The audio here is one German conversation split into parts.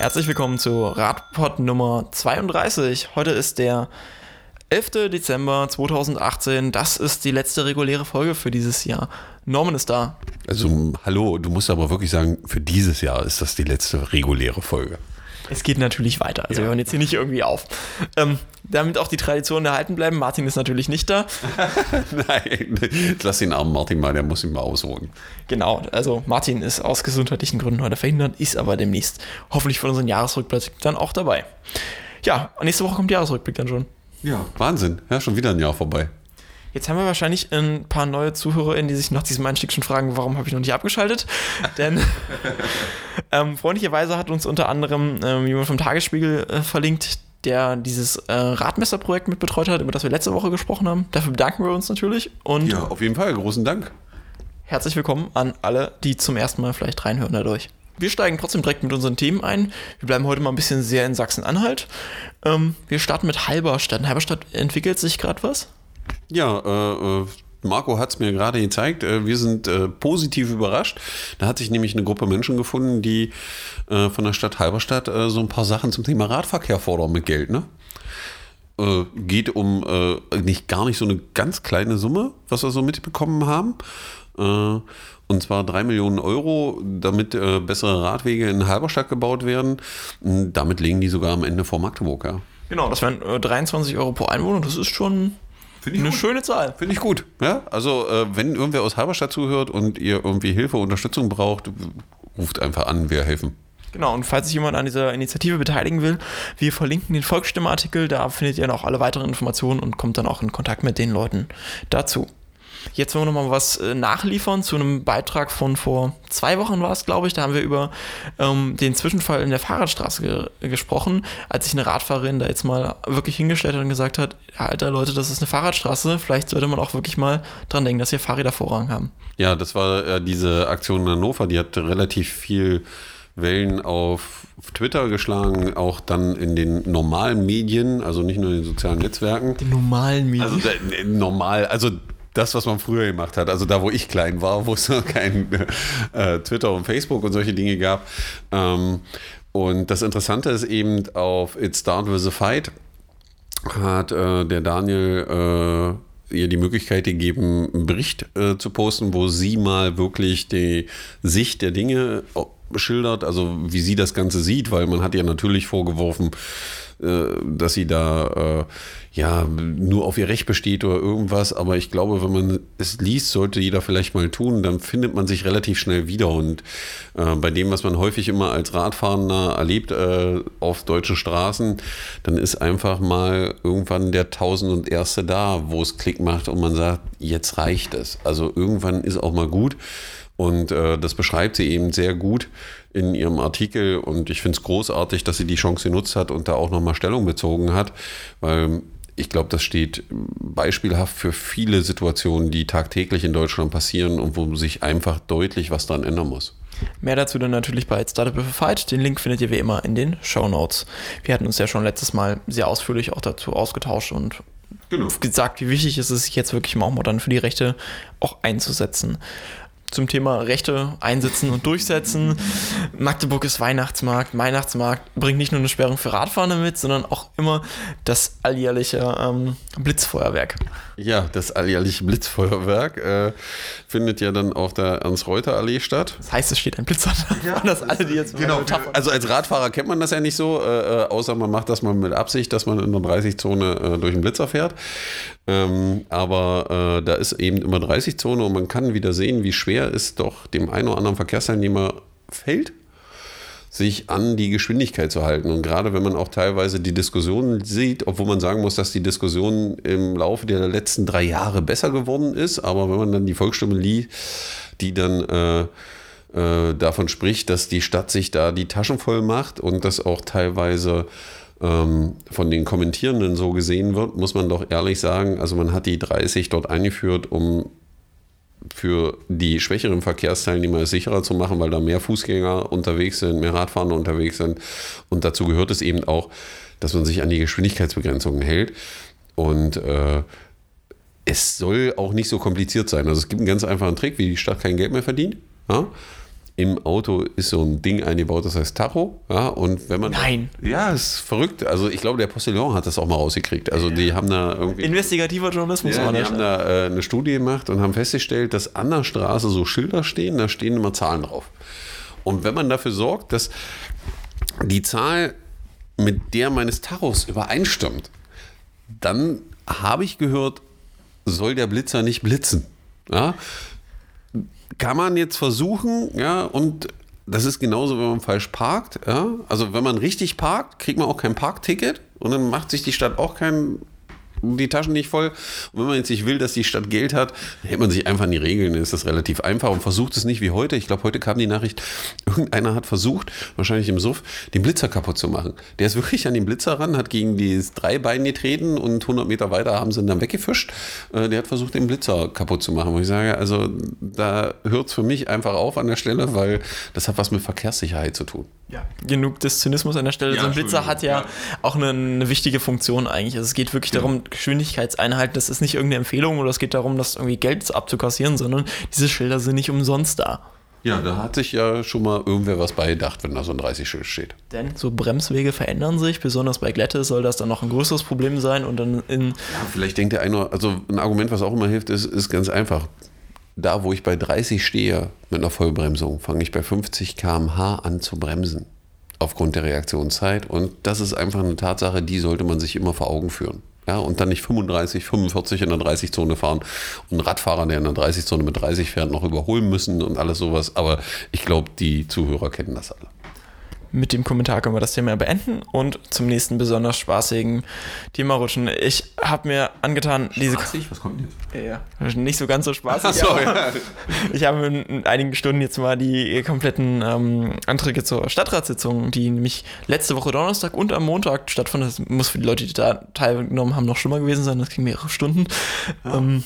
Herzlich willkommen zu Radpod Nummer 32. Heute ist der 11. Dezember 2018. Das ist die letzte reguläre Folge für dieses Jahr. Norman ist da. Also, hallo, du musst aber wirklich sagen, für dieses Jahr ist das die letzte reguläre Folge. Es geht natürlich weiter. Also Ja. wir hören jetzt hier nicht irgendwie auf. Ähm, damit auch die Traditionen erhalten bleiben. Martin ist natürlich nicht da. Nein, lass den armen Martin mal, der muss ihn mal ausruhen. Genau, also Martin ist aus gesundheitlichen Gründen heute verhindert, ist aber demnächst hoffentlich von unserem Jahresrückblick dann auch dabei. Ja, nächste Woche kommt der Jahresrückblick dann schon. Ja. Wahnsinn, ja, schon wieder ein Jahr vorbei. Jetzt haben wir wahrscheinlich ein paar neue ZuhörerInnen, die sich nach diesem Einstieg schon fragen, warum habe ich noch nicht abgeschaltet? Denn ähm, freundlicherweise hat uns unter anderem ähm, jemand vom Tagesspiegel äh, verlinkt, der dieses äh, Radmesserprojekt mit betreut hat, über das wir letzte Woche gesprochen haben. Dafür bedanken wir uns natürlich und Ja, auf jeden Fall, großen Dank. herzlich willkommen an alle, die zum ersten Mal vielleicht reinhören dadurch. Wir steigen trotzdem direkt mit unseren Themen ein. Wir bleiben heute mal ein bisschen sehr in Sachsen-Anhalt. Ähm, wir starten mit Halberstadt. In Halberstadt entwickelt sich gerade was? Ja, äh, äh, Marco hat es mir gerade gezeigt. Äh, wir sind äh, positiv überrascht. Da hat sich nämlich eine Gruppe Menschen gefunden, die äh, von der Stadt Halberstadt äh, so ein paar Sachen zum Thema Radverkehr fordern mit Geld, ne? Äh, geht um äh, nicht gar nicht so eine ganz kleine Summe, was wir so mitbekommen haben. Und zwar drei Millionen Euro, damit bessere Radwege in Halberstadt gebaut werden. Und damit legen die sogar am Ende vor Magdeburg, ja. Genau, das wären äh, 23 Euro pro Einwohner. Das ist schon Finde eine schöne Zahl. Finde ich gut. Ja, also äh, wenn irgendwer aus Halberstadt zuhört und ihr irgendwie Hilfe, Unterstützung braucht, ruft einfach an, wir helfen. Genau, und falls sich jemand an dieser Initiative beteiligen will, wir verlinken den Volksstimme-Artikel, da findet ihr noch alle weiteren Informationen und kommt dann auch in Kontakt mit den Leuten dazu. Jetzt wollen wir nochmal was äh, nachliefern zu einem Beitrag von vor zwei Wochen war es, glaube ich. Da haben wir über ähm, den Zwischenfall in der Fahrradstraße ge gesprochen, als sich eine Radfahrerin da jetzt mal wirklich hingestellt hat und gesagt hat, Alter Leute, das ist eine Fahrradstraße, vielleicht sollte man auch wirklich mal dran denken, dass hier Fahrräder Vorrang haben. Ja, das war äh, diese Aktion in Hannover, die hat relativ viel Wellen auf Twitter geschlagen, auch dann in den normalen Medien, also nicht nur in den sozialen Netzwerken. Die normalen Medien. Also äh, normal, also das, was man früher gemacht hat, also da, wo ich klein war, wo es noch kein äh, Twitter und Facebook und solche Dinge gab. Ähm, und das Interessante ist eben auf It Start With a Fight hat äh, der Daniel äh, ihr die Möglichkeit gegeben, einen Bericht äh, zu posten, wo sie mal wirklich die Sicht der Dinge äh, schildert, also wie sie das Ganze sieht, weil man hat ihr natürlich vorgeworfen, dass sie da äh, ja nur auf ihr Recht besteht oder irgendwas, aber ich glaube, wenn man es liest, sollte jeder vielleicht mal tun, dann findet man sich relativ schnell wieder und äh, bei dem, was man häufig immer als Radfahrender erlebt äh, auf deutschen Straßen, dann ist einfach mal irgendwann der Tausend und Erste da, wo es Klick macht und man sagt, jetzt reicht es. Also irgendwann ist auch mal gut. Und äh, das beschreibt sie eben sehr gut in ihrem Artikel. Und ich finde es großartig, dass sie die Chance genutzt hat und da auch nochmal Stellung bezogen hat. Weil ich glaube, das steht beispielhaft für viele Situationen, die tagtäglich in Deutschland passieren und wo sich einfach deutlich was dran ändern muss. Mehr dazu dann natürlich bei Startup with Fight. Den Link findet ihr wie immer in den Show Notes. Wir hatten uns ja schon letztes Mal sehr ausführlich auch dazu ausgetauscht und Genau. gesagt, wie wichtig es ist, sich jetzt wirklich mal auch mal dann für die Rechte auch einzusetzen. Zum Thema Rechte einsetzen und durchsetzen. Magdeburg ist Weihnachtsmarkt. Weihnachtsmarkt bringt nicht nur eine Sperrung für Radfahrer mit, sondern auch immer das alljährliche ähm, Blitzfeuerwerk. Ja, das alljährliche Blitzfeuerwerk äh, findet ja dann auf der Ernst-Reuter-Allee statt. Das heißt, es steht ein Blitzer da. Ja, das alle, die jetzt Metapher- Also als Radfahrer kennt man das ja nicht so, äh, äh, außer man macht das mal mit Absicht, dass man in der 30-Zone äh, durch den Blitzer fährt. Ähm, aber äh, da ist eben immer 30-Zone und man kann wieder sehen, wie schwer es doch dem einen oder anderen Verkehrsteilnehmer fällt, sich an die Geschwindigkeit zu halten. Und gerade wenn man auch teilweise die Diskussionen sieht, obwohl man sagen muss, dass die Diskussion im Laufe der letzten drei Jahre besser geworden ist, aber wenn man dann die Volksstimme liest, die dann äh, äh, davon spricht, dass die Stadt sich da die Taschen voll macht und das auch teilweise ähm, von den Kommentierenden so gesehen wird, muss man doch ehrlich sagen, also man hat die 30 dort eingeführt, um für die schwächeren Verkehrsteilnehmer es sicherer zu machen, weil da mehr Fußgänger unterwegs sind, mehr Radfahrer unterwegs sind. Und dazu gehört es eben auch, dass man sich an die Geschwindigkeitsbegrenzungen hält. Und äh, es soll auch nicht so kompliziert sein. Also es gibt einen ganz einfachen Trick, wie die Stadt kein Geld mehr verdient. Ja? Im Auto ist so ein Ding eingebaut, das heißt Tacho. Ja, und wenn man. Nein. Ja, ist verrückt. Also ich glaube, der Postillon hat das auch mal rausgekriegt. Also die haben da irgendwie. Investigativer Journalismus Ja, war die haben da äh, eine Studie gemacht und haben festgestellt, dass an der Straße so Schilder stehen, da stehen immer Zahlen drauf. Und wenn man dafür sorgt, dass die Zahl mit der meines Tachos übereinstimmt, dann habe ich gehört, soll der Blitzer nicht blitzen. Ja? Kann man jetzt versuchen, ja, und das ist genauso, wenn man falsch parkt. Ja? Also wenn man richtig parkt, kriegt man auch kein Parkticket und dann macht sich die Stadt auch kein die Taschen nicht voll. Und wenn man jetzt nicht will, dass die Stadt Geld hat, dann hält man sich einfach an die Regeln, dann ist das relativ einfach und versucht es nicht wie heute. Ich glaube, heute kam die Nachricht, irgendeiner hat versucht, wahrscheinlich im Suff, den Blitzer kaputt zu machen. Der ist wirklich an den Blitzer ran, hat gegen das Dreibein getreten und 100 Meter weiter haben sie ihn dann weggefischt. Äh, Der hat versucht, den Blitzer kaputt zu machen. Wo ich sage, also da hört es für mich einfach auf an der Stelle, weil das hat was mit Verkehrssicherheit zu tun. Ja. Genug des Zynismus an der Stelle. Ja, so ein Blitzer hat ja, Entschuldigung, auch eine, eine wichtige Funktion eigentlich. Also es geht wirklich darum, Geschwindigkeitseinheiten, das ist nicht irgendeine Empfehlung oder es geht darum, das irgendwie Geld abzukassieren, sondern diese Schilder sind nicht umsonst da. Ja, da hat sich ja schon mal irgendwer was beigedacht, wenn da so ein 30-Schild steht. Denn so Bremswege verändern sich, besonders bei Glätte soll das dann noch ein größeres Problem sein und dann in Ja, vielleicht denkt der eine, also ein Argument, was auch immer hilft, ist, ist ganz einfach. Da, wo ich bei 30 stehe mit einer Vollbremsung, fange ich bei 50 km/h an zu bremsen. Aufgrund der Reaktionszeit. Und das ist einfach eine Tatsache, die sollte man sich immer vor Augen führen. Ja, und dann nicht 35, 45 in der 30-Zone fahren und einen Radfahrer, der in der 30-Zone mit 30 fährt, noch überholen müssen und alles sowas. Aber ich glaube, die Zuhörer kennen das alle. Mit dem Kommentar können wir das Thema beenden und zum nächsten besonders spaßigen Thema rutschen. Ich habe mir angetan, diese was kommt jetzt? Ja, nicht so ganz so spaßig. Ach so, ja. Ich habe in, in einigen Stunden jetzt mal die kompletten ähm, Anträge zur Stadtratssitzung, die nämlich letzte Woche Donnerstag und am Montag stattfanden. Das muss für die Leute, die da teilgenommen haben, noch schlimmer gewesen sein. Das ging mehrere Stunden. Ähm,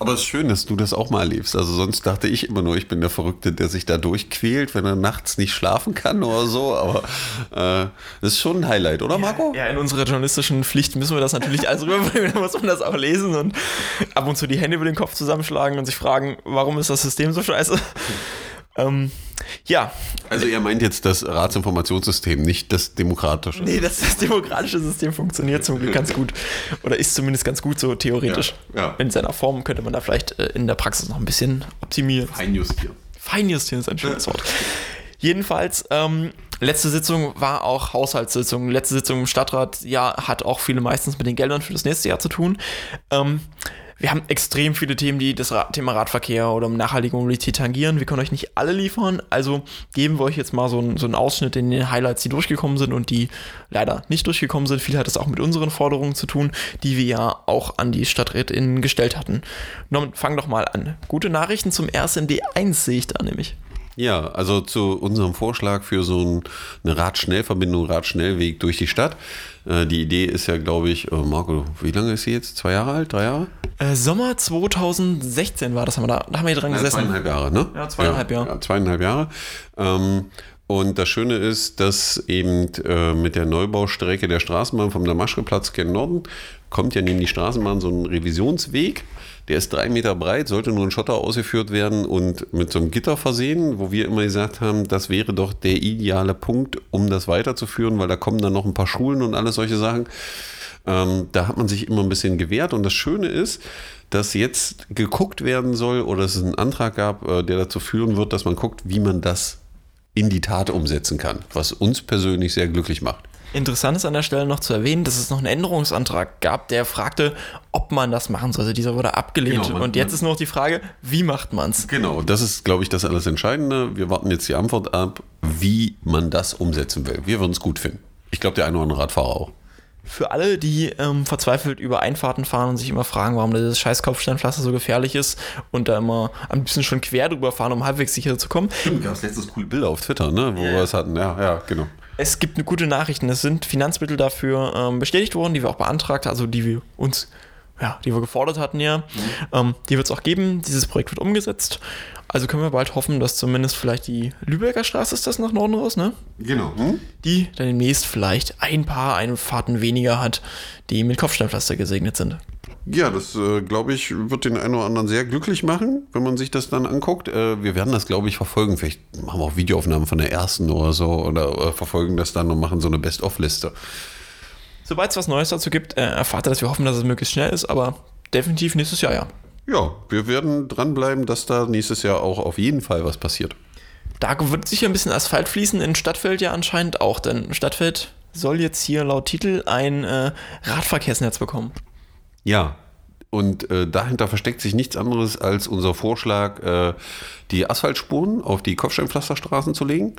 Aber es ist schön, dass du das auch mal erlebst. Also sonst dachte ich immer nur, ich bin der Verrückte, der sich da durchquält, wenn er nachts nicht schlafen kann oder so. Aber äh, das ist schon ein Highlight, oder Marco? ja, in unserer journalistischen Pflicht müssen wir das natürlich alles rüberbringen. Da muss man das auch lesen und ab und zu die Hände über den Kopf zusammenschlagen und sich fragen, warum ist das System so scheiße? Ähm, ja, Also ihr meint jetzt das Ratsinformationssystem, nicht das demokratische. Nee, das, das demokratische System funktioniert zum Glück ganz gut. Oder ist zumindest ganz gut so theoretisch. Ja, ja. In seiner Form könnte man da vielleicht äh, in der Praxis noch ein bisschen optimieren. Einjustieren. Feinjustieren ist ein schönes Wort. Jedenfalls, ähm, letzte Sitzung war auch Haushaltssitzung. Letzte Sitzung im Stadtrat, ja, hat auch viele meistens mit den Geldern für das nächste Jahr zu tun. Ähm, wir haben extrem viele Themen, die das Ra Thema Radverkehr oder nachhaltige Mobilität tangieren. Wir können euch nicht alle liefern, also geben wir euch jetzt mal so einen, so einen Ausschnitt in den Highlights, die durchgekommen sind und die leider nicht durchgekommen sind. Viel hat es auch mit unseren Forderungen zu tun, die wir ja auch an die StadträtInnen gestellt hatten. Norman, fang doch mal an. Gute Nachrichten zum RSND1 sehe ich da nämlich. Ja, also zu unserem Vorschlag für so ein, eine Radschnellverbindung, Radschnellweg durch die Stadt. Äh, die Idee ist ja, glaube ich, äh, Marco, wie lange ist sie jetzt? Zwei Jahre alt? Drei Jahre? Äh, Sommer 2016 war das, haben wir da, da haben wir dran Ja, gesessen. zweieinhalb Jahre, ne? Ja, zweieinhalb Jahre. Ja, zweieinhalb Jahre. Ähm, und das Schöne ist, dass eben äh, mit der Neubaustrecke der Straßenbahn vom Damaschkeplatz gen Norden kommt ja neben die Straßenbahn so ein Revisionsweg. Der ist drei Meter breit, sollte nur in Schotter ausgeführt werden und mit so einem Gitter versehen, wo wir immer gesagt haben, das wäre doch der ideale Punkt, um das weiterzuführen, weil da kommen dann noch ein paar Schulen und alles solche Sachen. Ähm, da hat man sich immer ein bisschen gewehrt. Und das Schöne ist, dass jetzt geguckt werden soll oder es einen Antrag gab, äh, der dazu führen wird, dass man guckt, wie man das in die Tat umsetzen kann, was uns persönlich sehr glücklich macht. Interessant ist an der Stelle noch zu erwähnen, dass es noch einen Änderungsantrag gab, der fragte, ob man das machen sollte. Dieser wurde abgelehnt. Genau, man- und jetzt ist nur noch die Frage, wie macht man es? Genau, das ist, glaube ich, das alles Entscheidende. Wir warten jetzt die Antwort ab, wie man das umsetzen will. Wir würden es gut finden. Ich glaube, der eine oder andere Radfahrer auch. Für alle, die ähm, verzweifelt über Einfahrten fahren und sich immer fragen, warum dieses scheiß Kopfsteinpflaster so gefährlich ist und da immer ein bisschen schon quer drüber fahren, um halbwegs sicher zu kommen. Stimmt, gab es letztes coole Bilder auf Twitter, ne, wo wir es hatten. Ja, ja, genau. Es gibt eine gute Nachrichten. Es sind Finanzmittel dafür ähm, bestätigt worden, die wir auch beantragt, also die wir uns, ja, die wir gefordert hatten ja. Ähm, die wird es auch geben. Dieses Projekt wird umgesetzt. Also können wir bald hoffen, dass zumindest vielleicht die Lübecker Straße ist das nach Norden raus, ne? Genau. Hm? Die dann demnächst vielleicht ein paar Einfahrten weniger hat, die mit Kopfsteinpflaster gesegnet sind. Ja, das äh, glaube ich, wird den einen oder anderen sehr glücklich machen, wenn man sich das dann anguckt. Äh, wir werden das, glaube ich, verfolgen. Vielleicht machen wir auch Videoaufnahmen von der ersten oder so oder äh, verfolgen das dann und machen so eine Best-of-Liste. Sobald es was Neues dazu gibt, äh, erfahrt ihr, dass wir hoffen, dass es möglichst schnell ist, aber definitiv nächstes Jahr, ja. Ja, wir werden dranbleiben, dass da nächstes Jahr auch auf jeden Fall was passiert. Da wird sicher ein bisschen Asphalt fließen, in Stadtfeld ja anscheinend auch, denn Stadtfeld soll jetzt hier laut Titel ein äh, Radverkehrsnetz bekommen. Ja, und äh, dahinter versteckt sich nichts anderes als unser Vorschlag, äh, die Asphaltspuren auf die Kopfsteinpflasterstraßen zu legen.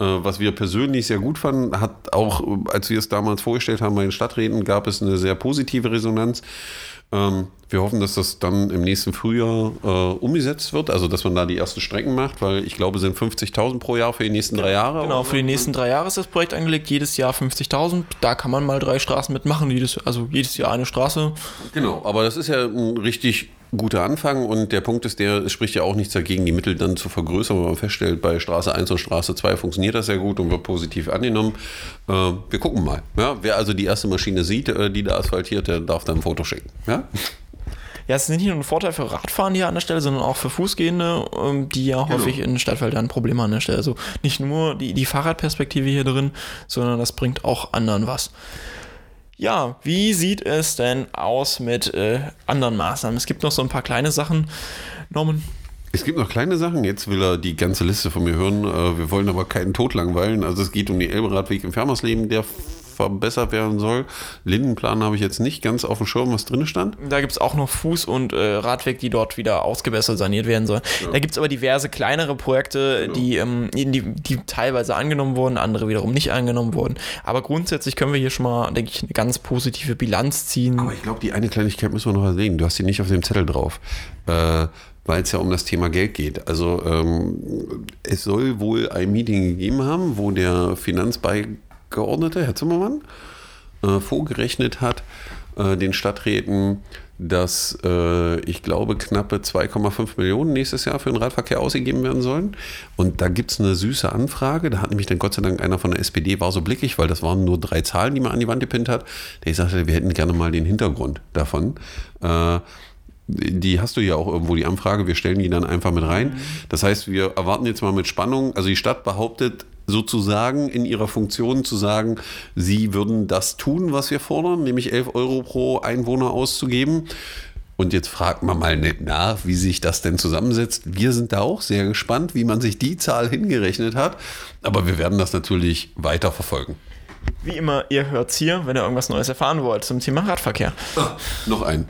Äh, was wir persönlich sehr gut fanden, hat auch, äh, als wir es damals vorgestellt haben bei den Stadträten, gab es eine sehr positive Resonanz. Ähm, wir hoffen, dass das dann im nächsten Frühjahr äh, umgesetzt wird, also dass man da die ersten Strecken macht, weil ich glaube, es sind 50.000 pro Jahr für die nächsten drei Jahre. Genau, für die nächsten drei Jahre ist das Projekt angelegt, jedes Jahr 50.000. Da kann man mal drei Straßen mitmachen, jedes, also jedes Jahr eine Straße. Genau, aber das ist ja ein richtig guter Anfang und der Punkt ist der, es spricht ja auch nichts dagegen, die Mittel dann zu vergrößern, wenn man feststellt, bei Straße 1 und Straße 2 funktioniert das sehr gut und wird positiv angenommen. Äh, wir gucken mal. Ja? Wer also die erste Maschine sieht, äh, die da asphaltiert, der darf dann ein Foto schicken. Ja? Ja, es ist nicht nur ein Vorteil für Radfahren hier an der Stelle, sondern auch für Fußgehende, ähm, die ja genau. häufig in Stadtwäldern Probleme an der Stelle. Also nicht nur die, die Fahrradperspektive hier drin, sondern das bringt auch anderen was. Ja, wie sieht es denn aus mit äh, anderen Maßnahmen? Es gibt noch so ein paar kleine Sachen. Norman? Es gibt noch kleine Sachen. Jetzt will er die ganze Liste von mir hören. Äh, wir wollen aber keinen Tod langweilen. Also es geht um den Elberadweg im Fermersleben, der verbessert werden soll. Lindenplan habe ich jetzt nicht ganz auf dem Schirm, was drin stand. Da gibt es auch noch Fuß- und äh, Radweg, die dort wieder ausgebessert, saniert werden sollen. Ja. Da gibt es aber diverse kleinere Projekte, genau. die, ähm, die, die teilweise angenommen wurden, andere wiederum nicht angenommen wurden. Aber grundsätzlich können wir hier schon mal, denke ich, eine ganz positive Bilanz ziehen. Aber ich glaube, die eine Kleinigkeit müssen wir noch erwähnen. Du hast die nicht auf dem Zettel drauf. Äh, weil es ja um das Thema Geld geht. Also ähm, es soll wohl ein Meeting gegeben haben, wo der Finanzbei Abgeordnete, Herr Zimmermann, äh, vorgerechnet hat, äh, den Stadträten, dass äh, ich glaube knappe 2,5 Millionen nächstes Jahr für den Radverkehr ausgegeben werden sollen. Und da gibt es eine süße Anfrage. Da hat nämlich dann Gott sei Dank einer von der SPD, war so blickig, weil das waren nur drei Zahlen, die man an die Wand gepinnt hat. Der sagte, wir hätten gerne mal den Hintergrund davon. Äh, die hast du ja auch irgendwo, die Anfrage. Wir stellen die dann einfach mit rein. Mhm. Das heißt, wir erwarten jetzt mal mit Spannung. Also die Stadt behauptet, sozusagen in ihrer Funktion zu sagen, sie würden das tun, was wir fordern, nämlich 11 Euro pro Einwohner auszugeben. Und jetzt fragt man mal nicht nach, wie sich das denn zusammensetzt. Wir sind da auch sehr gespannt, wie man sich die Zahl hingerechnet hat. Aber wir werden das natürlich weiter verfolgen. Wie immer, ihr hört es hier, wenn ihr irgendwas Neues erfahren wollt zum Thema Radverkehr. Ah, noch ein.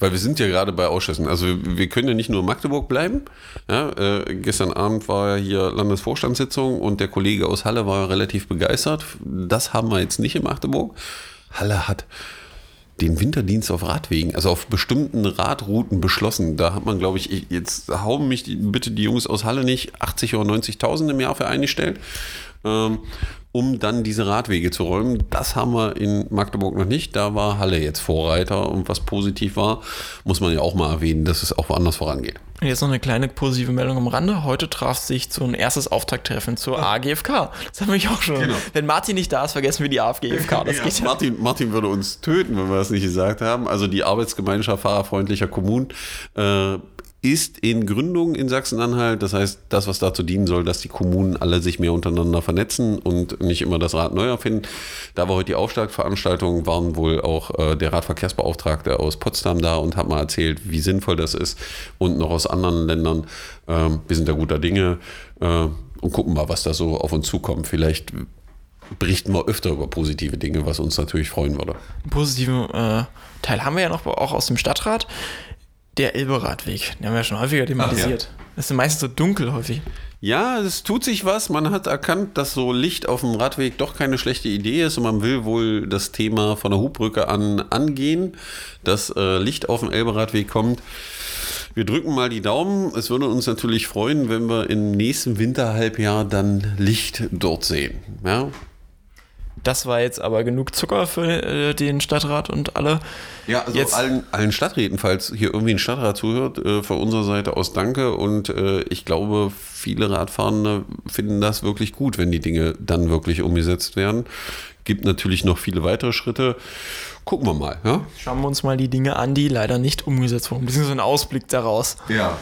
Weil wir sind ja gerade bei Ausschüssen. Also wir, wir können ja nicht nur in Magdeburg bleiben. Ja, äh, gestern Abend war ja hier Landesvorstandssitzung und der Kollege aus Halle war relativ begeistert. Das haben wir jetzt nicht in Magdeburg. Halle hat den Winterdienst auf Radwegen, also auf bestimmten Radrouten beschlossen. Da hat man, glaube ich, jetzt hauen mich die, bitte die Jungs aus Halle nicht 80 oder 90.000 im Jahr für eingestellt. Ähm, um dann diese Radwege zu räumen. Das haben wir in Magdeburg noch nicht. Da war Halle jetzt Vorreiter und was positiv war, muss man ja auch mal erwähnen, dass es auch woanders vorangeht. Jetzt noch eine kleine positive Meldung am Rande. Heute traf sich so ein erstes Auftakttreffen zur ja. AGFK. Das haben wir auch schon. Genau. Wenn Martin nicht da ist, vergessen wir die AFGFK. Das ja, geht ja. Martin, Martin würde uns töten, wenn wir das nicht gesagt haben. Also die Arbeitsgemeinschaft fahrerfreundlicher Kommunen äh, ist in Gründung in Sachsen-Anhalt. Das heißt, das, was dazu dienen soll, dass die Kommunen alle sich mehr untereinander vernetzen und nicht immer das Rad neu erfinden. Da war heute die Aufschlagveranstaltung, waren wohl auch äh, der Radverkehrsbeauftragte aus Potsdam da und hat mal erzählt, wie sinnvoll das ist und noch aus anderen Ländern. Ähm, wir sind da guter Dinge äh, und gucken mal, was da so auf uns zukommt. Vielleicht berichten wir öfter über positive Dinge, was uns natürlich freuen würde. Einen positiven äh, Teil haben wir ja noch auch aus dem Stadtrat der Elberadweg. Den haben wir ja schon häufiger thematisiert. Ach, ja. Das ist meistens so dunkel häufig. Ja, es tut sich was. Man hat erkannt, dass so Licht auf dem Radweg doch keine schlechte Idee ist und man will wohl das Thema von der Hubbrücke an angehen, dass äh, Licht auf dem Elberadweg kommt. Wir drücken mal die Daumen. Es würde uns natürlich freuen, wenn wir im nächsten Winterhalbjahr dann Licht dort sehen. Ja, Das war jetzt aber genug Zucker für äh, den Stadtrat und alle. Ja, also Jetzt- allen, allen Stadträten, falls hier irgendwie ein Stadtrat zuhört, äh, von unserer Seite aus danke. Und äh, ich glaube, viele Radfahrende finden das wirklich gut, wenn die Dinge dann wirklich umgesetzt werden. Gibt natürlich noch viele weitere Schritte. Gucken wir mal. Ja? Schauen wir uns mal die Dinge an, die leider nicht umgesetzt wurden. Beziehungsweise ein Ausblick daraus. Ja.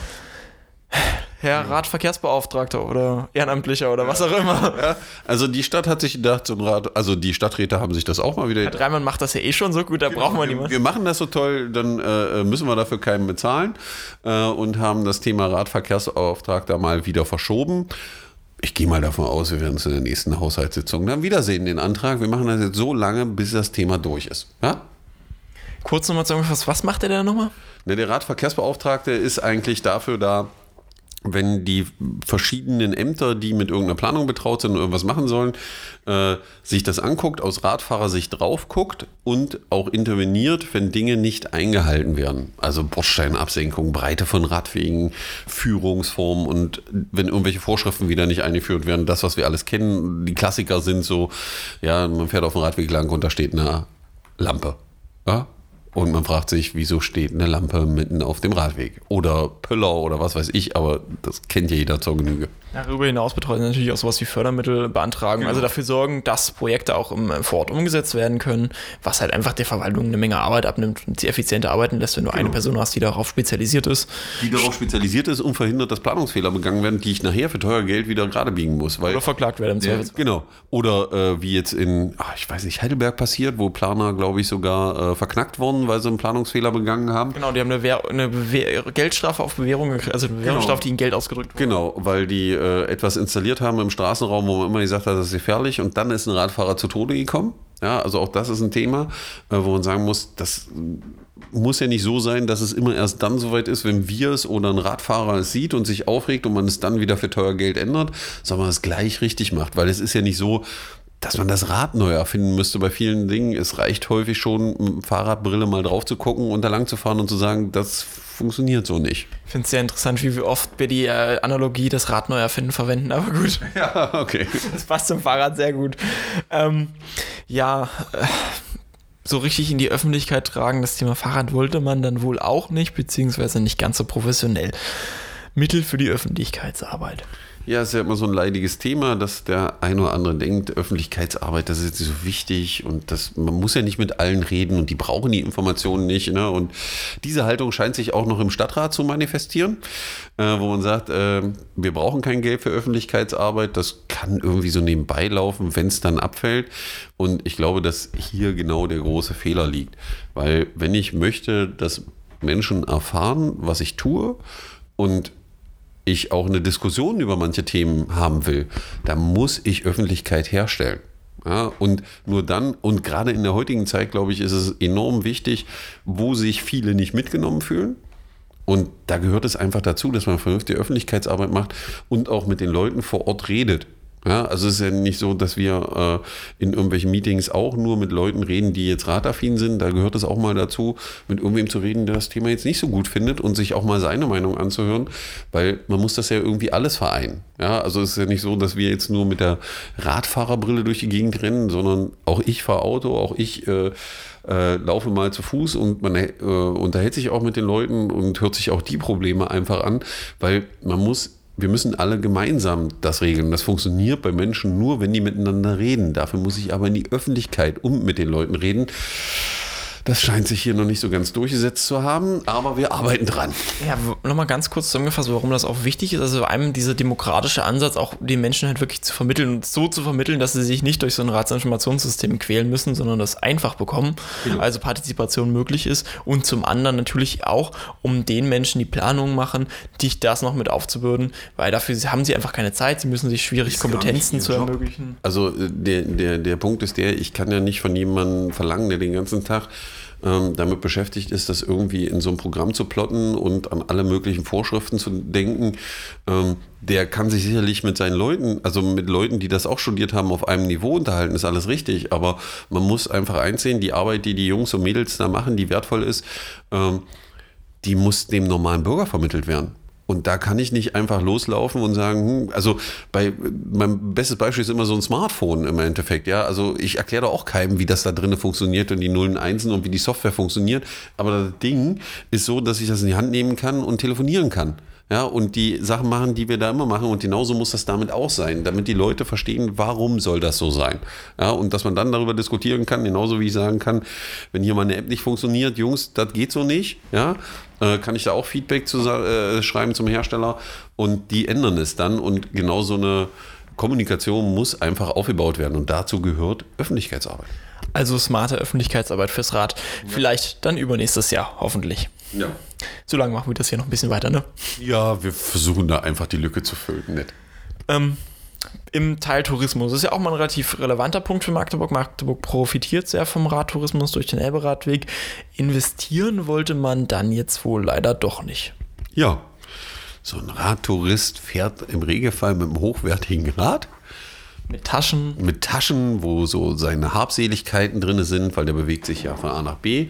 Herr Radverkehrsbeauftragter oder Ehrenamtlicher oder was auch immer. ja. Also die Stadt hat sich gedacht, so ein Rad, also die Stadträte haben sich das auch mal wieder Herr Dreimann macht das ja eh schon so gut, da brauchen wir niemanden. wir machen das so toll, dann äh, müssen wir dafür keinen bezahlen äh, und haben das Thema Radverkehrsbeauftragter mal wieder verschoben. Ich gehe mal davon aus, wir werden uns in der nächsten Haushaltssitzung dann wiedersehen, den Antrag. Wir machen das jetzt so lange, bis das Thema durch ist. Ja? Kurz nochmal zusammengefasst, was macht der da nochmal? Ne, der Radverkehrsbeauftragte ist eigentlich dafür da, wenn die verschiedenen Ämter, die mit irgendeiner Planung betraut sind und irgendwas machen sollen, äh, sich das anguckt, aus Radfahrersicht drauf guckt und auch interveniert, wenn Dinge nicht eingehalten werden. Also Bordsteinabsenkung, Breite von Radwegen, Führungsformen und wenn irgendwelche Vorschriften wieder nicht eingeführt werden, das, was wir alles kennen, die Klassiker sind so, ja, man fährt auf dem Radweg lang und da steht eine Lampe. Ja? Und man fragt sich, wieso steht eine Lampe mitten auf dem Radweg? Oder Pöller oder was weiß ich, aber das kennt ja jeder zur Genüge. Darüber hinaus betreuen sie natürlich auch sowas wie Fördermittel beantragen, also dafür sorgen, dass Projekte auch im, vor Ort umgesetzt werden können, was halt einfach der Verwaltung eine Menge Arbeit abnimmt und sie effizienter arbeiten lässt, wenn du eine Person hast, die darauf spezialisiert ist. Die darauf spezialisiert ist und verhindert, dass Planungsfehler begangen werden, die ich nachher für teuer Geld wieder gerade biegen muss. Weil Oder verklagt werden im genau. Oder äh, wie jetzt in, ach, ich weiß nicht, Heidelberg passiert, wo Planer, glaube ich, sogar äh, verknackt wurden, weil sie einen Planungsfehler begangen haben. Genau, die haben eine, Wehr, eine Bewehr, Geldstrafe auf Bewährung gekriegt, also eine Bewährungsstrafe, die in Geld ausgedrückt wurde. Genau, weil die äh, etwas installiert haben im Straßenraum, wo man immer gesagt hat, das ist gefährlich und dann ist ein Radfahrer zu Tode gekommen. Ja, also auch das ist ein Thema, äh, wo man sagen muss, das muss ja nicht so sein, dass es immer erst dann soweit ist, wenn wir es oder ein Radfahrer es sieht und sich aufregt und man es dann wieder für teuer Geld ändert, sondern man es gleich richtig macht, weil es ist ja nicht so, dass man das Rad neu erfinden müsste bei vielen Dingen. Es reicht häufig schon, mit Fahrradbrille mal drauf zu gucken und da lang zu fahren und zu sagen, das funktioniert so nicht. Ich finde es sehr interessant, wie oft wir die äh, Analogie des Rad neu erfinden verwenden, aber gut. Ja, okay. Das passt zum Fahrrad sehr gut. Ähm, ja, äh, so richtig in die Öffentlichkeit tragen, das Thema Fahrrad wollte man dann wohl auch nicht, beziehungsweise nicht ganz so professionell. Mittel für die Öffentlichkeitsarbeit. Ja, ist ja immer so ein leidiges Thema, dass der ein oder andere denkt, Öffentlichkeitsarbeit, das ist jetzt so wichtig und das, man muss ja nicht mit allen reden und die brauchen die Informationen nicht. Ne? Und diese Haltung scheint sich auch noch im Stadtrat zu manifestieren, äh, wo man sagt, äh, wir brauchen kein Geld für Öffentlichkeitsarbeit, das kann irgendwie so nebenbei laufen, wenn es dann abfällt. Und ich glaube, dass hier genau der große Fehler liegt. Weil wenn ich möchte, dass Menschen erfahren, was ich tue und ich auch eine Diskussion über manche Themen haben will, da muss ich Öffentlichkeit herstellen. Ja, und nur dann, und gerade in der heutigen Zeit, glaube ich, ist es enorm wichtig, wo sich viele nicht mitgenommen fühlen. Und da gehört es einfach dazu, dass man vernünftige Öffentlichkeitsarbeit macht und auch mit den Leuten vor Ort redet. Ja, also es ist ja nicht so, dass wir äh, in irgendwelchen Meetings auch nur mit Leuten reden, die jetzt radaffin sind. Da gehört es auch mal dazu, mit irgendwem zu reden, der das Thema jetzt nicht so gut findet und sich auch mal seine Meinung anzuhören, weil man muss das ja irgendwie alles vereinen. Ja, also es ist ja nicht so, dass wir jetzt nur mit der Radfahrerbrille durch die Gegend rennen, sondern auch ich fahre Auto, auch ich äh, äh, laufe mal zu Fuß und man äh, unterhält sich auch mit den Leuten und hört sich auch die Probleme einfach an, weil man muss wir müssen alle gemeinsam das regeln. Das funktioniert bei Menschen nur, wenn die miteinander reden. Dafür muss ich aber in die Öffentlichkeit und mit den Leuten reden. Das scheint sich hier noch nicht so ganz durchgesetzt zu haben, aber wir arbeiten dran. Ja, nochmal ganz kurz zusammengefasst, warum das auch wichtig ist. Also einem dieser demokratische Ansatz, auch den Menschen halt wirklich zu vermitteln und so zu vermitteln, dass sie sich nicht durch so ein Ratsinformationssystem quälen müssen, sondern das einfach bekommen. Also Partizipation möglich ist. Und zum anderen natürlich auch, um den Menschen, die Planungen machen, dich das noch mit aufzubürden, weil dafür haben sie einfach keine Zeit, sie müssen sich schwierig Kompetenzen zu Job. ermöglichen. Also äh, der, der, der Punkt ist der, ich kann ja nicht von jemandem verlangen, der den ganzen Tag ähm, damit beschäftigt ist, das irgendwie in so ein Programm zu plotten und an alle möglichen Vorschriften zu denken. Ähm, der kann sich sicherlich mit seinen Leuten, also mit Leuten, die das auch studiert haben, auf einem Niveau unterhalten, ist alles richtig. Aber man muss einfach einsehen, die Arbeit, die die Jungs und Mädels da machen, die wertvoll ist, ähm, die muss dem normalen Bürger vermittelt werden. Und da kann ich nicht einfach loslaufen und sagen, hm, also bei mein bestes Beispiel ist immer so ein Smartphone im Endeffekt, ja. Also ich erkläre da auch keinem, wie das da drinnen funktioniert und die Nullen Einsen und wie die Software funktioniert. Aber das Ding ist so, dass ich das in die Hand nehmen kann und telefonieren kann ja, und die Sachen machen, die wir da immer machen. Und genauso muss das damit auch sein, damit die Leute verstehen, warum soll das so sein. Ja, und dass man dann darüber diskutieren kann, genauso wie ich sagen kann, wenn hier meine App nicht funktioniert, Jungs, das geht so nicht, ja, äh, kann ich da auch Feedback zu, äh, schreiben zum Hersteller und die ändern es dann und genau so eine Kommunikation muss einfach aufgebaut werden und dazu gehört Öffentlichkeitsarbeit. Also smarte Öffentlichkeitsarbeit fürs Rad. Ja. Vielleicht dann übernächstes Jahr, hoffentlich. Ja. So lange machen wir das hier noch ein bisschen weiter, ne? Ja, wir versuchen da einfach die Lücke zu füllen, nett. Ähm, Im Teil Tourismus das ist ja auch mal ein relativ relevanter Punkt für Magdeburg. Magdeburg profitiert sehr vom Radtourismus durch den Elberadweg. Investieren wollte man dann jetzt wohl leider doch nicht. Ja, so ein Radtourist fährt im Regelfall mit einem hochwertigen Rad. Mit Taschen. Mit Taschen, wo so seine Habseligkeiten drin sind, weil der bewegt sich ja von A nach B.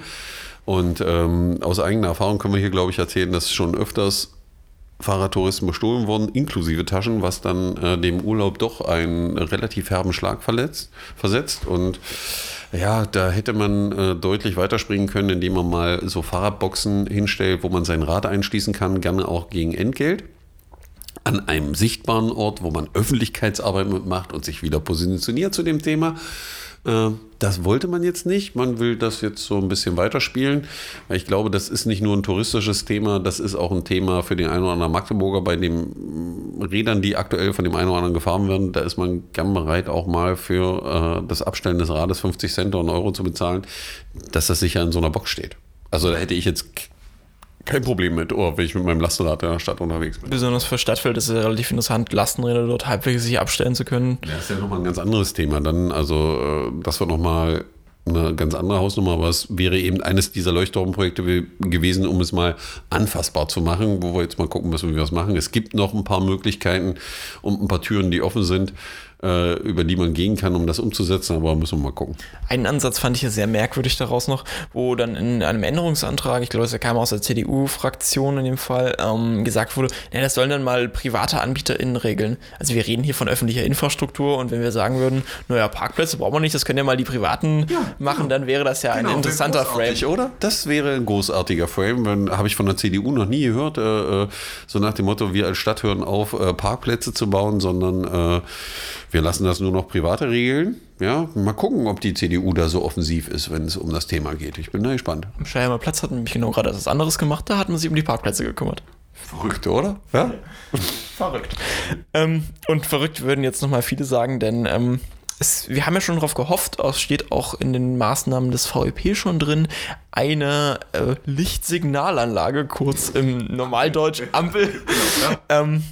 Und ähm, aus eigener Erfahrung können wir hier, glaube ich, erzählen, dass schon öfters Fahrradtouristen bestohlen wurden, inklusive Taschen, was dann äh, dem Urlaub doch einen relativ herben Schlag verletzt, versetzt. Und ja, da hätte man äh, deutlich weiterspringen können, indem man mal so Fahrradboxen hinstellt, wo man sein Rad einschließen kann, gerne auch gegen Entgelt. An einem sichtbaren Ort, wo man Öffentlichkeitsarbeit mitmacht und sich wieder positioniert zu dem Thema. Äh, das wollte man jetzt nicht. Man will das jetzt so ein bisschen weiterspielen. Ich glaube, das ist nicht nur ein touristisches Thema, das ist auch ein Thema für den einen oder anderen Magdeburger. Bei den Rädern, die aktuell von dem einen oder anderen gefahren werden, da ist man gern bereit, auch mal für äh, das Abstellen des Rades 50 Cent oder einen Euro zu bezahlen, dass das sicher in so einer Box steht. Also da hätte ich jetzt kein Problem mit, oh, wenn ich mit meinem Lastenrad in der Stadt unterwegs bin. Besonders für Stadtfeld ist es ja relativ interessant, Lastenräder dort halbwegs sich abstellen zu können. Ja, ist ja nochmal ein ganz anderes Thema dann. Also, äh, das wird nochmal eine ganz andere Hausnummer, aber es wäre eben eines dieser Leuchtturmprojekte gewesen, um es mal anfassbar zu machen, wo wir jetzt mal gucken müssen, wie wir das machen. Es gibt noch ein paar Möglichkeiten und ein paar Türen, die offen sind äh, über die man gehen kann, um das umzusetzen, aber müssen wir mal gucken. Einen Ansatz fand ich ja sehr merkwürdig daraus noch, wo dann in einem Änderungsantrag, ich glaube, es kam aus der CDU-Fraktion in dem Fall, ähm, gesagt wurde, nee, das sollen dann mal private AnbieterInnen regeln. Also wir reden hier von öffentlicher Infrastruktur und wenn wir sagen würden, naja, Parkplätze brauchen wir nicht, das können ja mal die Privaten ja, machen, genau. dann wäre das ja genau, ein interessanter Frame. oder? Das wäre ein großartiger Frame, habe ich von der CDU noch nie gehört, äh, äh, so nach dem Motto, wir als Stadt hören auf, äh, Parkplätze zu bauen, sondern äh, wir lassen das nur noch private regeln. Ja, mal gucken, ob die CDU da so offensiv ist, wenn es um das Thema geht. Ich bin da gespannt. Am Scheimer Platz hat nämlich genau gerade etwas anderes gemacht. Da hat man sich um die Parkplätze gekümmert. Verrückt, oder? Ja? verrückt. Ähm, und verrückt würden jetzt nochmal viele sagen, denn ähm, es, wir haben ja schon darauf gehofft, es steht auch in den Maßnahmen des VEP schon drin, eine äh, Lichtsignalanlage, kurz im Normaldeutsch Ampel, ähm,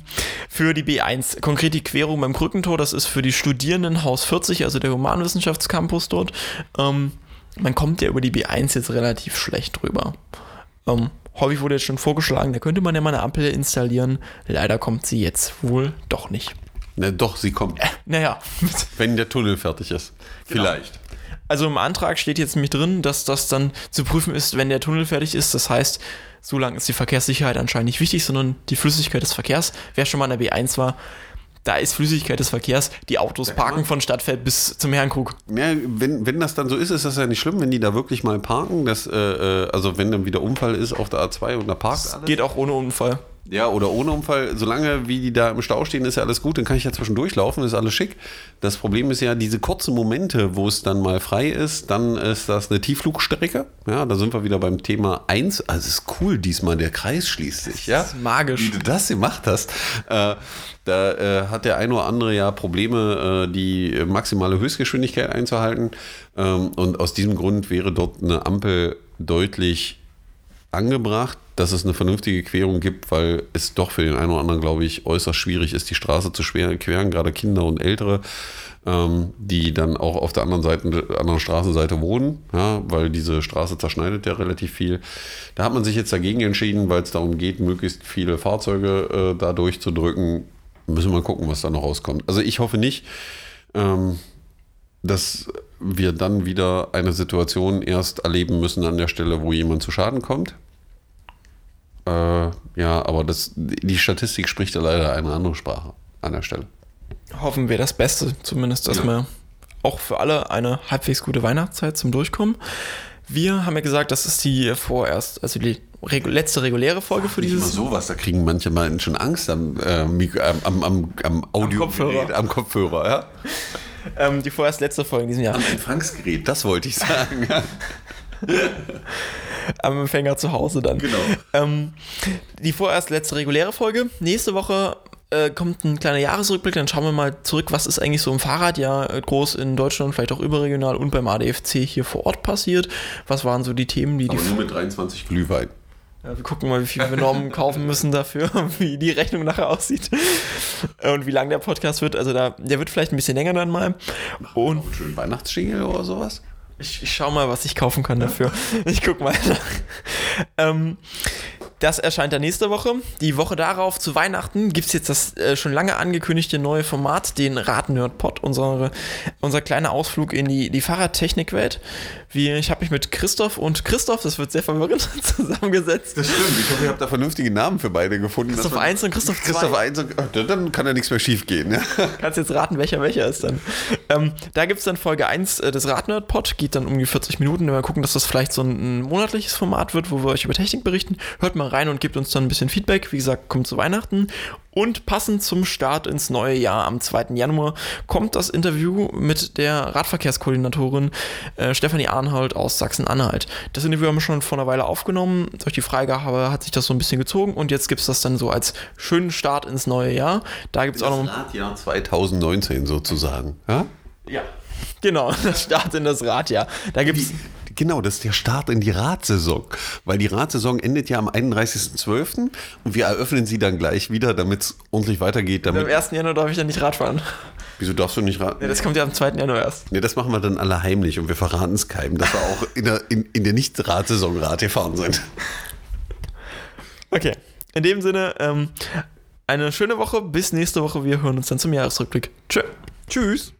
für die B1. Konkret die Querung beim Krückentor, das ist für die Studierenden Haus 40, also der Humanwissenschaftscampus dort. Ähm, man kommt ja über die B1 jetzt relativ schlecht drüber. Ähm, häufig wurde jetzt schon vorgeschlagen, da könnte man ja mal eine Ampel installieren. Leider kommt sie jetzt wohl doch nicht. Na doch, sie kommt. Äh, naja. Wenn der Tunnel fertig ist. Genau. Vielleicht. Also im Antrag steht jetzt nämlich drin, dass das dann zu prüfen ist, wenn der Tunnel fertig ist. Das heißt, so lange ist die Verkehrssicherheit anscheinend nicht wichtig, sondern die Flüssigkeit des Verkehrs. Wer schon mal in der B1 war, da ist Flüssigkeit des Verkehrs, die Autos parken von Stadtfeld bis zum Herrenkrug. Ja, wenn, wenn das dann so ist, ist das ja nicht schlimm, wenn die da wirklich mal parken. Das, äh, äh also wenn dann wieder Unfall ist auf der A2 und da parkt das alles. Geht auch ohne Unfall. Ja, oder ohne Unfall. Solange wie die da im Stau stehen, ist ja alles gut. Dann kann ich ja zwischendurch laufen, ist alles schick. Das Problem ist ja diese kurzen Momente, wo es dann mal frei ist. Dann ist das eine Tiefflugstrecke. Ja, da sind wir wieder beim Thema 1. Also es ist cool diesmal, der Kreis schließt sich. Ja? Das ist magisch. Wie du das gemacht hast. Äh, da äh, hat der eine oder andere ja Probleme, äh, die maximale Höchstgeschwindigkeit einzuhalten. Ähm, und aus diesem Grund wäre dort eine Ampel deutlich angebracht, dass es eine vernünftige Querung gibt, weil es doch für den einen oder anderen, glaube ich, äußerst schwierig ist, die Straße zu queren, gerade Kinder und Ältere, ähm, die dann auch auf der anderen Seite, anderen Straßenseite wohnen, ja, weil diese Straße zerschneidet ja relativ viel. Da hat man sich jetzt dagegen entschieden, weil es darum geht, möglichst viele Fahrzeuge äh, da durchzudrücken. Müssen wir mal gucken, was da noch rauskommt. Also ich hoffe nicht, ähm, dass wir dann wieder eine Situation erst erleben müssen an der Stelle, wo jemand zu Schaden kommt Äh, ja, aber das, die Statistik spricht ja leider eine andere Sprache an der Stelle. Hoffen wir das Beste, zumindest, dass Ja. wir auch für alle eine halbwegs gute Weihnachtszeit zum Durchkommen. Wir haben ja gesagt, das ist die vorerst, also die regu letzte reguläre Folge für Nicht immer dieses. sowas, da kriegen manche Menschen schon Angst am, äh, am, am, am, am Audio Kopfhörer. am Kopfhörer, ja. Ähm, die vorerst letzte Folge in diesem Jahr. Am Empfangsgerät, das wollte ich sagen. Am Empfänger zu Hause dann. Genau. Ähm, die vorerst letzte reguläre Folge. Nächste Woche äh, kommt ein kleiner Jahresrückblick. Dann schauen wir mal zurück, was ist eigentlich so im Fahrradjahr äh, groß in Deutschland, vielleicht auch überregional und beim ADFC hier vor Ort passiert. Was waren so die Themen, die die Aber nur mit 23 Glühwein. Ja, wir gucken mal, wie viel wir Normen kaufen müssen dafür, wie die Rechnung nachher aussieht und wie lang der Podcast wird. Also da, der wird vielleicht ein bisschen länger dann mal. Und Einen schönen Weihnachtsschingel oder sowas? Ich, ich schau mal, was ich kaufen kann dafür. Ich guck mal nach. Ähm, das erscheint dann nächste Woche. Die Woche darauf zu Weihnachten gibt es jetzt das äh, schon lange angekündigte neue Format, den Rad-Nerd-Pod, unsere, unser kleiner Ausflug in die, die Fahrradtechnikwelt. Wie, ich habe mich mit Christoph und Christoph, das wird sehr verwirrend, zusammengesetzt. Das stimmt. Ich hoffe, ihr habt da vernünftige Namen für beide gefunden. Christoph dass man- 1 und Christoph 2. Christoph 1 und, Ach, dann kann ja nichts mehr schief gehen. Ja? Kannst jetzt raten, welcher welcher ist dann. Ähm, da gibt es dann Folge 1 äh, des Radnerd-Pod, geht dann um die 40 Minuten. Wir gucken, dass das vielleicht so ein, ein monatliches Format wird, wo wir euch über Technik berichten. Hört mal rein und gebt uns dann ein bisschen Feedback. Wie gesagt, kommt zu Weihnachten. Und passend zum Start ins neue Jahr am 2. Januar kommt das Interview mit der Radverkehrskoordinatorin äh, Stefanie Arnhold aus Sachsen-Anhalt. Das Interview haben wir schon vor einer Weile aufgenommen. Durch die Freigabe hat sich das so ein bisschen gezogen und jetzt gibt es das dann so als schönen Start ins neue Jahr. Da gibt es auch noch ein Radjahr 2019 sozusagen. Ja? Ja. Genau, das Start in das Radjahr. Da gibt es. Genau, das ist der Start in die Radsaison. Weil die Radsaison endet ja am 31.12. und wir eröffnen sie dann gleich wieder, damit es ordentlich weitergeht. Am Damit, 1. Januar darf ich ja nicht Radfahren. wieso darfst du nicht Ja, Rad? das kommt ja am 2. Januar erst. Nee, das machen wir dann alle heimlich und wir verraten es keinem, dass wir auch in der, in, in der Nicht-Radsaison Rad gefahren sind. Okay. In dem Sinne, ähm, eine schöne Woche. Bis nächste Woche. Wir hören uns dann zum Jahresrückblick. Tschö. Tschüss.